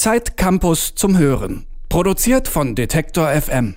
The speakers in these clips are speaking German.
Zeit Campus zum Hören. Produziert von Detektor FM.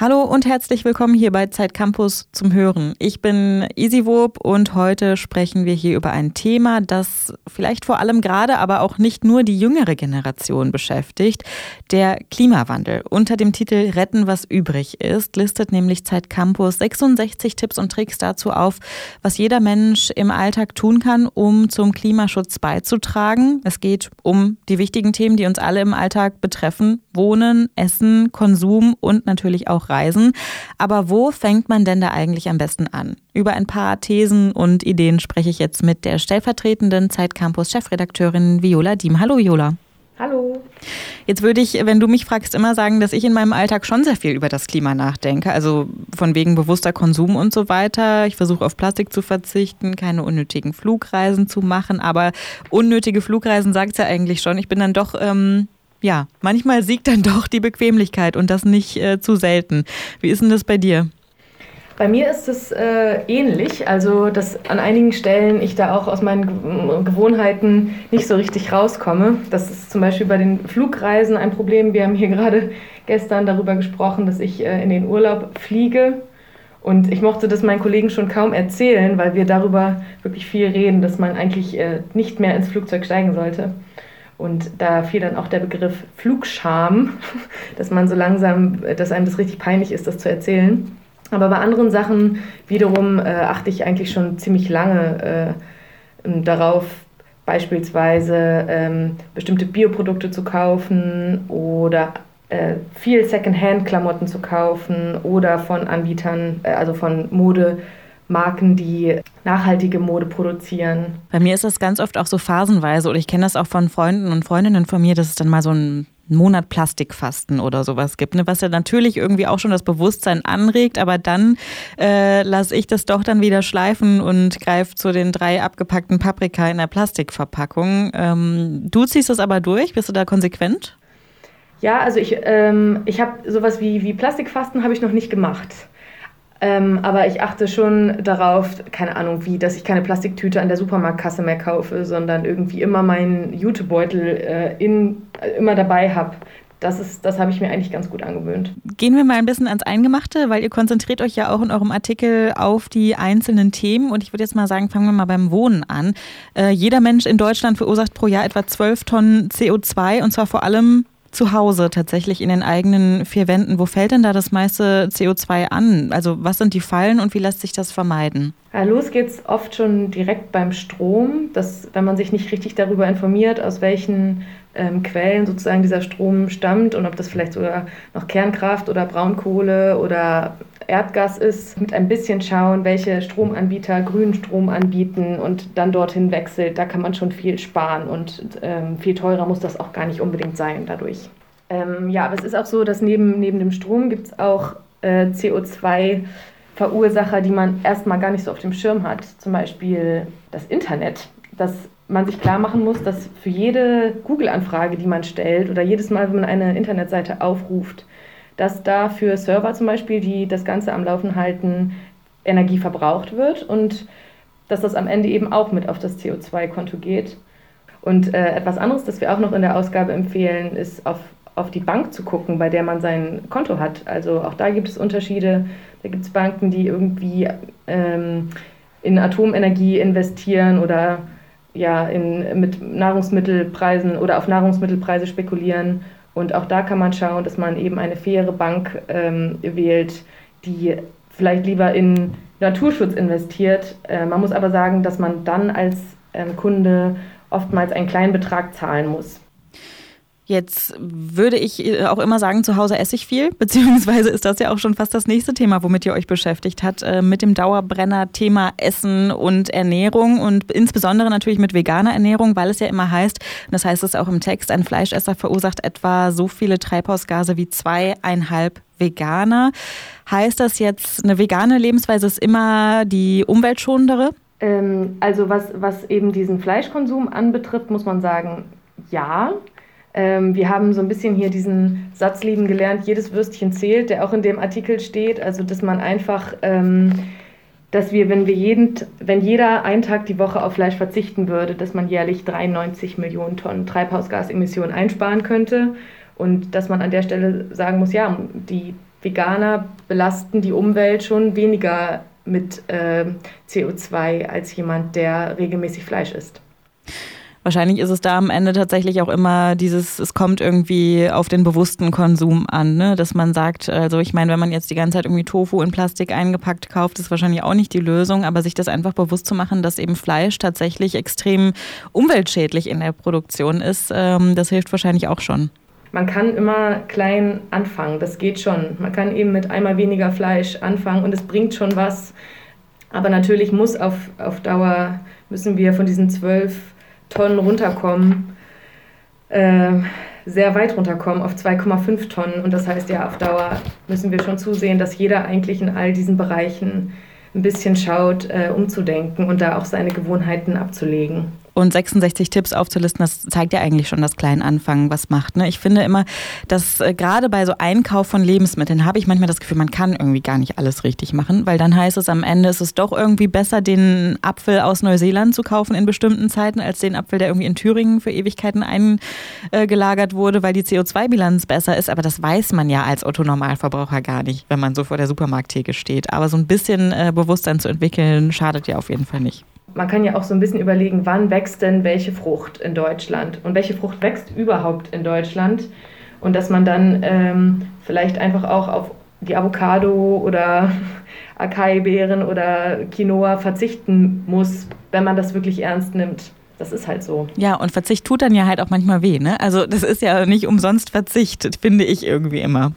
Hallo und herzlich willkommen hier bei Zeit Campus zum Hören. Ich bin Isiwob und heute sprechen wir hier über ein Thema, das vielleicht vor allem gerade, aber auch nicht nur die jüngere Generation beschäftigt, der Klimawandel. Unter dem Titel Retten, was übrig ist, listet nämlich Zeit Campus 66 Tipps und Tricks dazu auf, was jeder Mensch im Alltag tun kann, um zum Klimaschutz beizutragen. Es geht um die wichtigen Themen, die uns alle im Alltag betreffen. Wohnen, Essen, Konsum und natürlich auch Reisen. Aber wo fängt man denn da eigentlich am besten an? Über ein paar Thesen und Ideen spreche ich jetzt mit der stellvertretenden Zeitcampus-Chefredakteurin Viola Diem. Hallo Viola. Hallo. Jetzt würde ich, wenn du mich fragst, immer sagen, dass ich in meinem Alltag schon sehr viel über das Klima nachdenke. Also von wegen bewusster Konsum und so weiter. Ich versuche auf Plastik zu verzichten, keine unnötigen Flugreisen zu machen. Aber unnötige Flugreisen sagt es ja eigentlich schon. Ich bin dann doch ähm, ja, manchmal siegt dann doch die Bequemlichkeit und das nicht äh, zu selten. Wie ist denn das bei dir? Bei mir ist es äh, ähnlich, also dass an einigen Stellen ich da auch aus meinen Gewohnheiten nicht so richtig rauskomme. Das ist zum Beispiel bei den Flugreisen ein Problem. Wir haben hier gerade gestern darüber gesprochen, dass ich äh, in den Urlaub fliege. Und ich mochte das meinen Kollegen schon kaum erzählen, weil wir darüber wirklich viel reden, dass man eigentlich äh, nicht mehr ins Flugzeug steigen sollte. Und da fiel dann auch der Begriff Flugscham, dass man so langsam, dass einem das richtig peinlich ist, das zu erzählen. Aber bei anderen Sachen wiederum äh, achte ich eigentlich schon ziemlich lange äh, darauf, beispielsweise ähm, bestimmte Bioprodukte zu kaufen oder äh, viel Secondhand-Klamotten zu kaufen oder von Anbietern, äh, also von Mode. Marken, die nachhaltige Mode produzieren. Bei mir ist das ganz oft auch so phasenweise oder ich kenne das auch von Freunden und Freundinnen von mir, dass es dann mal so ein Monat Plastikfasten oder sowas gibt, ne? was ja natürlich irgendwie auch schon das Bewusstsein anregt, aber dann äh, lasse ich das doch dann wieder schleifen und greife zu den drei abgepackten Paprika in der Plastikverpackung. Ähm, du ziehst das aber durch, bist du da konsequent? Ja, also ich, ähm, ich habe sowas wie, wie Plastikfasten habe ich noch nicht gemacht. Ähm, aber ich achte schon darauf, keine Ahnung wie, dass ich keine Plastiktüte an der Supermarktkasse mehr kaufe, sondern irgendwie immer meinen Jutebeutel äh, in, äh, immer dabei habe. Das, das habe ich mir eigentlich ganz gut angewöhnt. Gehen wir mal ein bisschen ans Eingemachte, weil ihr konzentriert euch ja auch in eurem Artikel auf die einzelnen Themen. Und ich würde jetzt mal sagen, fangen wir mal beim Wohnen an. Äh, jeder Mensch in Deutschland verursacht pro Jahr etwa 12 Tonnen CO2 und zwar vor allem zu Hause tatsächlich in den eigenen vier Wänden. Wo fällt denn da das meiste CO2 an? Also was sind die Fallen und wie lässt sich das vermeiden? Ja, los geht's oft schon direkt beim Strom, dass wenn man sich nicht richtig darüber informiert, aus welchen ähm, Quellen sozusagen dieser Strom stammt und ob das vielleicht sogar noch Kernkraft oder Braunkohle oder Erdgas ist, mit ein bisschen schauen, welche Stromanbieter grünen Strom anbieten und dann dorthin wechselt. Da kann man schon viel sparen und ähm, viel teurer muss das auch gar nicht unbedingt sein dadurch. Ähm, ja, aber es ist auch so, dass neben, neben dem Strom gibt es auch äh, CO2-Verursacher, die man erstmal gar nicht so auf dem Schirm hat. Zum Beispiel das Internet. Dass man sich klar machen muss, dass für jede Google-Anfrage, die man stellt oder jedes Mal, wenn man eine Internetseite aufruft, dass da für Server zum Beispiel, die das Ganze am Laufen halten, Energie verbraucht wird und dass das am Ende eben auch mit auf das CO2-Konto geht. Und äh, etwas anderes, das wir auch noch in der Ausgabe empfehlen, ist auf, auf die Bank zu gucken, bei der man sein Konto hat. Also auch da gibt es Unterschiede. Da gibt es Banken, die irgendwie ähm, in Atomenergie investieren oder ja, in, mit Nahrungsmittelpreisen oder auf Nahrungsmittelpreise spekulieren und auch da kann man schauen, dass man eben eine faire Bank ähm, wählt, die vielleicht lieber in Naturschutz investiert. Äh, man muss aber sagen, dass man dann als ähm, Kunde oftmals einen kleinen Betrag zahlen muss. Jetzt würde ich äh, auch immer sagen, zu Hause esse ich viel, beziehungsweise ist das ja auch schon fast das nächste Thema, womit ihr euch beschäftigt habt, äh, mit dem Dauerbrenner Thema Essen und Ernährung und insbesondere natürlich mit veganer Ernährung, weil es ja immer heißt, und das heißt es auch im Text, ein Fleischesser verursacht etwa so viele Treibhausgase wie zweieinhalb Veganer. Heißt das jetzt, eine vegane Lebensweise ist immer die umweltschonendere? Ähm, also was, was eben diesen Fleischkonsum anbetrifft, muss man sagen, ja. Ähm, wir haben so ein bisschen hier diesen Satz lieben gelernt, jedes Würstchen zählt, der auch in dem Artikel steht. Also, dass man einfach ähm, dass wir, wenn wir jeden, wenn jeder einen Tag die Woche auf Fleisch verzichten würde, dass man jährlich 93 Millionen Tonnen Treibhausgasemissionen einsparen könnte und dass man an der Stelle sagen muss, ja, die Veganer belasten die Umwelt schon weniger mit äh, CO2 als jemand, der regelmäßig Fleisch isst. Wahrscheinlich ist es da am Ende tatsächlich auch immer dieses, es kommt irgendwie auf den bewussten Konsum an, ne? dass man sagt, also ich meine, wenn man jetzt die ganze Zeit irgendwie Tofu in Plastik eingepackt kauft, ist wahrscheinlich auch nicht die Lösung, aber sich das einfach bewusst zu machen, dass eben Fleisch tatsächlich extrem umweltschädlich in der Produktion ist, ähm, das hilft wahrscheinlich auch schon. Man kann immer klein anfangen, das geht schon. Man kann eben mit einmal weniger Fleisch anfangen und es bringt schon was. Aber natürlich muss auf, auf Dauer, müssen wir von diesen zwölf Tonnen runterkommen, äh, sehr weit runterkommen auf 2,5 Tonnen. Und das heißt ja, auf Dauer müssen wir schon zusehen, dass jeder eigentlich in all diesen Bereichen ein bisschen schaut, äh, umzudenken und da auch seine Gewohnheiten abzulegen. Und 66 Tipps aufzulisten, das zeigt ja eigentlich schon, dass klein anfangen was macht. Ne? Ich finde immer, dass äh, gerade bei so Einkauf von Lebensmitteln habe ich manchmal das Gefühl, man kann irgendwie gar nicht alles richtig machen, weil dann heißt es am Ende, ist es doch irgendwie besser, den Apfel aus Neuseeland zu kaufen in bestimmten Zeiten, als den Apfel, der irgendwie in Thüringen für Ewigkeiten eingelagert wurde, weil die CO2-Bilanz besser ist. Aber das weiß man ja als Otto-Normalverbraucher gar nicht, wenn man so vor der Supermarkttheke steht. Aber so ein bisschen äh, Bewusstsein zu entwickeln, schadet ja auf jeden Fall nicht man kann ja auch so ein bisschen überlegen, wann wächst denn welche Frucht in Deutschland und welche Frucht wächst überhaupt in Deutschland und dass man dann ähm, vielleicht einfach auch auf die Avocado oder Acai-Beeren oder Quinoa verzichten muss, wenn man das wirklich ernst nimmt. Das ist halt so. Ja, und Verzicht tut dann ja halt auch manchmal weh, ne? Also das ist ja nicht umsonst Verzicht, finde ich irgendwie immer.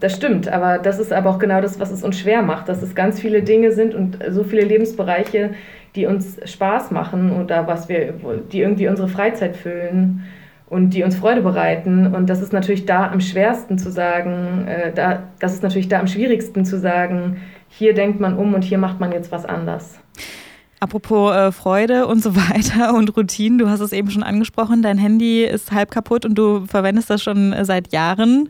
Das stimmt, aber das ist aber auch genau das, was es uns schwer macht, dass es ganz viele Dinge sind und so viele Lebensbereiche, die uns Spaß machen oder was wir, die irgendwie unsere Freizeit füllen und die uns Freude bereiten. Und das ist natürlich da am schwersten zu sagen, äh, da, das ist natürlich da am schwierigsten zu sagen, hier denkt man um und hier macht man jetzt was anders. Apropos äh, Freude und so weiter und Routinen, du hast es eben schon angesprochen, dein Handy ist halb kaputt und du verwendest das schon äh, seit Jahren.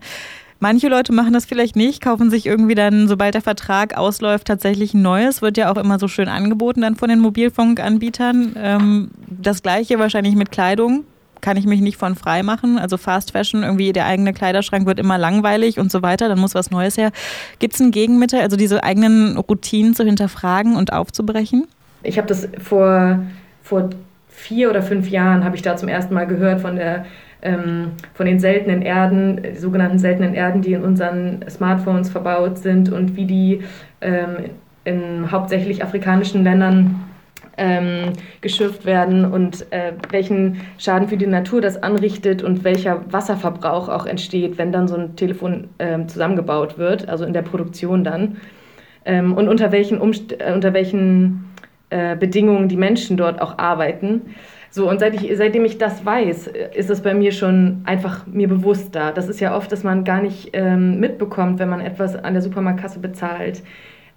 Manche Leute machen das vielleicht nicht, kaufen sich irgendwie dann, sobald der Vertrag ausläuft, tatsächlich ein neues. Wird ja auch immer so schön angeboten dann von den Mobilfunkanbietern. Ähm, das gleiche wahrscheinlich mit Kleidung. Kann ich mich nicht von frei machen. Also Fast Fashion, irgendwie der eigene Kleiderschrank wird immer langweilig und so weiter. Dann muss was Neues her. Gibt es ein Gegenmittel, also diese eigenen Routinen zu hinterfragen und aufzubrechen? Ich habe das vor, vor vier oder fünf Jahren, habe ich da zum ersten Mal gehört von der ähm, von den seltenen Erden, sogenannten seltenen Erden, die in unseren Smartphones verbaut sind und wie die ähm, in hauptsächlich afrikanischen Ländern ähm, geschürft werden und äh, welchen Schaden für die Natur das anrichtet und welcher Wasserverbrauch auch entsteht, wenn dann so ein Telefon äh, zusammengebaut wird, also in der Produktion dann. Ähm, und unter welchen, Umst äh, unter welchen äh, Bedingungen die Menschen dort auch arbeiten. So, und seit ich, seitdem ich das weiß, ist es bei mir schon einfach mir bewusster. Das ist ja oft, dass man gar nicht ähm, mitbekommt, wenn man etwas an der Supermarktkasse bezahlt,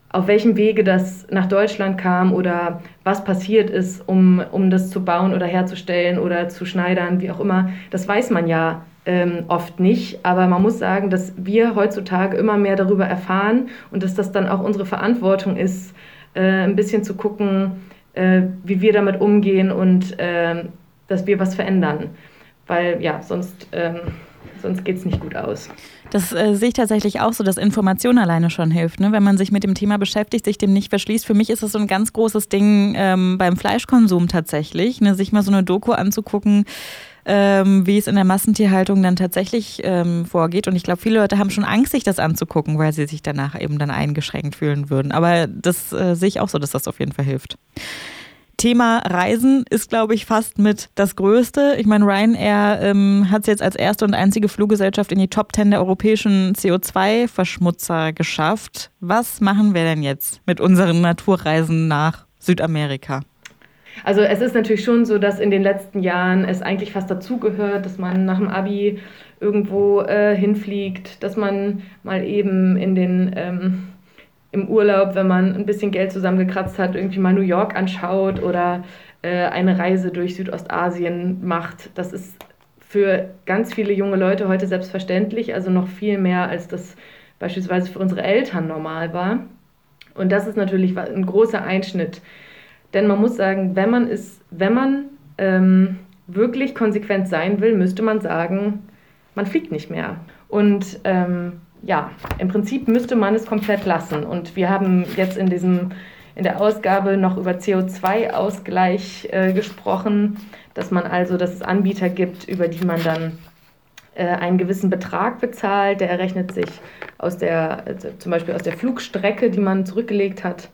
auf welchem Wege das nach Deutschland kam oder was passiert ist, um, um das zu bauen oder herzustellen oder zu schneidern, wie auch immer. Das weiß man ja ähm, oft nicht. Aber man muss sagen, dass wir heutzutage immer mehr darüber erfahren und dass das dann auch unsere Verantwortung ist, äh, ein bisschen zu gucken, äh, wie wir damit umgehen und äh, dass wir was verändern. Weil ja, sonst, ähm, sonst geht es nicht gut aus. Das äh, sehe ich tatsächlich auch so, dass Information alleine schon hilft. Ne? Wenn man sich mit dem Thema beschäftigt, sich dem nicht verschließt. Für mich ist das so ein ganz großes Ding ähm, beim Fleischkonsum tatsächlich, ne? sich mal so eine Doku anzugucken ähm, wie es in der Massentierhaltung dann tatsächlich ähm, vorgeht. Und ich glaube, viele Leute haben schon Angst, sich das anzugucken, weil sie sich danach eben dann eingeschränkt fühlen würden. Aber das äh, sehe ich auch so, dass das auf jeden Fall hilft. Thema Reisen ist, glaube ich, fast mit das Größte. Ich meine, Ryanair ähm, hat es jetzt als erste und einzige Fluggesellschaft in die Top 10 der europäischen CO2-Verschmutzer geschafft. Was machen wir denn jetzt mit unseren Naturreisen nach Südamerika? Also es ist natürlich schon so, dass in den letzten Jahren es eigentlich fast dazugehört, dass man nach dem Abi irgendwo äh, hinfliegt, dass man mal eben in den ähm, im Urlaub, wenn man ein bisschen Geld zusammengekratzt hat, irgendwie mal New York anschaut oder äh, eine Reise durch Südostasien macht. Das ist für ganz viele junge Leute heute selbstverständlich, also noch viel mehr, als das beispielsweise für unsere Eltern normal war. Und das ist natürlich ein großer Einschnitt. Denn man muss sagen, wenn man ist, wenn man ähm, wirklich konsequent sein will, müsste man sagen, man fliegt nicht mehr. Und ähm, ja, im Prinzip müsste man es komplett lassen. Und wir haben jetzt in diesem in der Ausgabe noch über CO2-Ausgleich äh, gesprochen, dass man also, dass es Anbieter gibt, über die man dann äh, einen gewissen Betrag bezahlt. Der errechnet sich aus der, also zum Beispiel aus der Flugstrecke, die man zurückgelegt hat.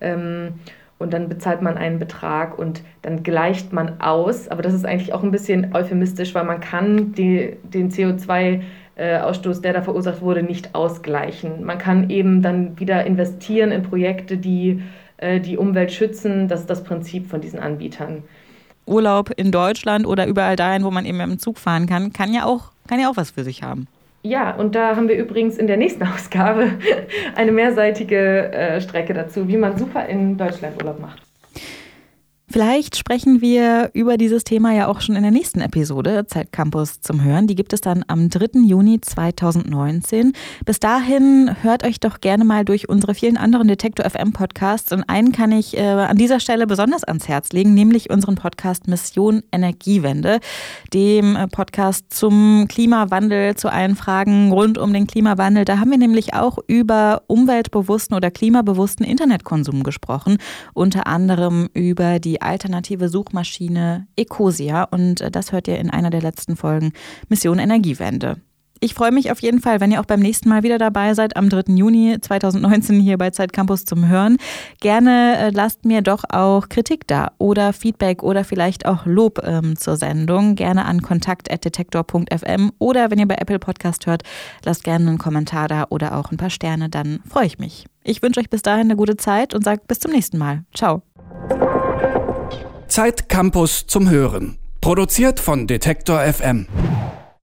Ähm, und dann bezahlt man einen Betrag und dann gleicht man aus. Aber das ist eigentlich auch ein bisschen euphemistisch, weil man kann die, den CO2 Ausstoß, der da verursacht wurde, nicht ausgleichen. Man kann eben dann wieder investieren in Projekte, die äh, die Umwelt schützen. Das ist das Prinzip von diesen Anbietern. Urlaub in Deutschland oder überall dahin, wo man eben im Zug fahren kann, kann ja auch, kann ja auch was für sich haben. Ja, und da haben wir übrigens in der nächsten Ausgabe eine mehrseitige äh, Strecke dazu, wie man super in Deutschland Urlaub macht. Vielleicht sprechen wir über dieses Thema ja auch schon in der nächsten Episode Zeit Campus zum Hören. Die gibt es dann am 3. Juni 2019. Bis dahin hört euch doch gerne mal durch unsere vielen anderen Detektor FM Podcasts und einen kann ich äh, an dieser Stelle besonders ans Herz legen, nämlich unseren Podcast Mission Energiewende, dem äh, Podcast zum Klimawandel, zu allen Fragen rund um den Klimawandel. Da haben wir nämlich auch über umweltbewussten oder klimabewussten Internetkonsum gesprochen, unter anderem über die alternative Suchmaschine Ecosia und äh, das hört ihr in einer der letzten Folgen Mission Energiewende. Ich freue mich auf jeden Fall, wenn ihr auch beim nächsten Mal wieder dabei seid, am 3. Juni 2019 hier bei Zeit Campus zum Hören. Gerne äh, lasst mir doch auch Kritik da oder Feedback oder vielleicht auch Lob ähm, zur Sendung. Gerne an kontakt.detektor.fm oder wenn ihr bei Apple Podcast hört, lasst gerne einen Kommentar da oder auch ein paar Sterne, dann freue ich mich. Ich wünsche euch bis dahin eine gute Zeit und sage bis zum nächsten Mal. Ciao. Zeit Campus zum Hören. Produziert von Detektor FM.